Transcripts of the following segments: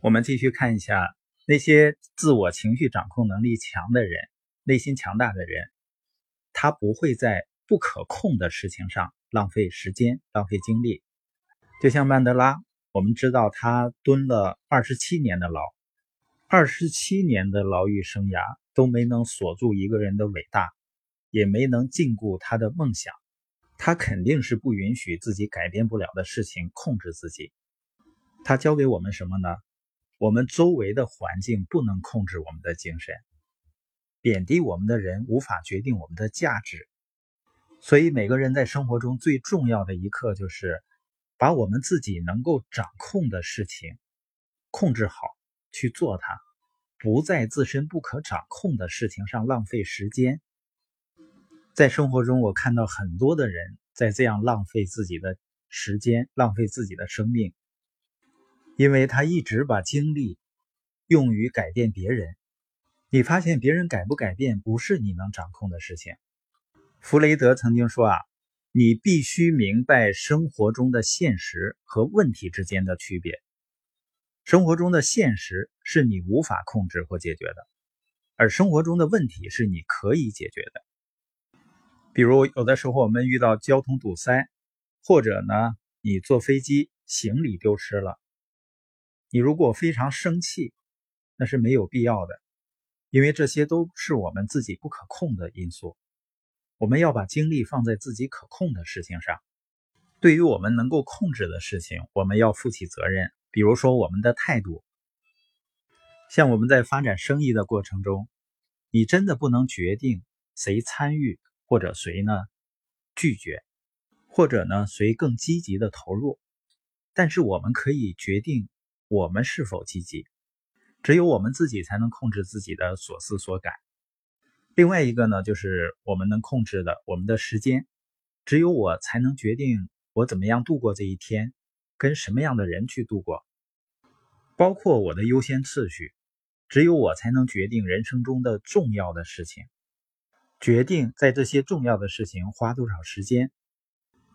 我们继续看一下那些自我情绪掌控能力强的人，内心强大的人，他不会在不可控的事情上浪费时间、浪费精力。就像曼德拉，我们知道他蹲了二十七年的牢，二十七年的牢狱生涯都没能锁住一个人的伟大，也没能禁锢他的梦想。他肯定是不允许自己改变不了的事情控制自己。他教给我们什么呢？我们周围的环境不能控制我们的精神，贬低我们的人无法决定我们的价值，所以每个人在生活中最重要的一刻就是把我们自己能够掌控的事情控制好，去做它，不在自身不可掌控的事情上浪费时间。在生活中，我看到很多的人在这样浪费自己的时间，浪费自己的生命。因为他一直把精力用于改变别人，你发现别人改不改变不是你能掌控的事情。弗雷德曾经说啊，你必须明白生活中的现实和问题之间的区别。生活中的现实是你无法控制或解决的，而生活中的问题是你可以解决的。比如有的时候我们遇到交通堵塞，或者呢，你坐飞机行李丢失了。你如果非常生气，那是没有必要的，因为这些都是我们自己不可控的因素。我们要把精力放在自己可控的事情上。对于我们能够控制的事情，我们要负起责任。比如说我们的态度，像我们在发展生意的过程中，你真的不能决定谁参与或者谁呢拒绝，或者呢谁更积极的投入，但是我们可以决定。我们是否积极，只有我们自己才能控制自己的所思所感。另外一个呢，就是我们能控制的我们的时间，只有我才能决定我怎么样度过这一天，跟什么样的人去度过，包括我的优先次序，只有我才能决定人生中的重要的事情，决定在这些重要的事情花多少时间。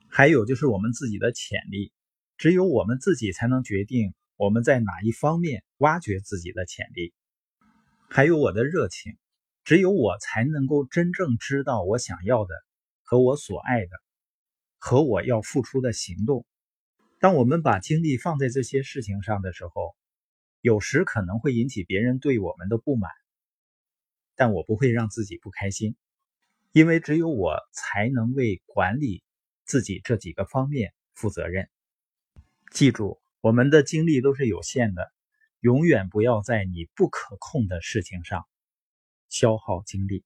还有就是我们自己的潜力，只有我们自己才能决定。我们在哪一方面挖掘自己的潜力？还有我的热情，只有我才能够真正知道我想要的和我所爱的，和我要付出的行动。当我们把精力放在这些事情上的时候，有时可能会引起别人对我们的不满，但我不会让自己不开心，因为只有我才能为管理自己这几个方面负责任。记住。我们的精力都是有限的，永远不要在你不可控的事情上消耗精力。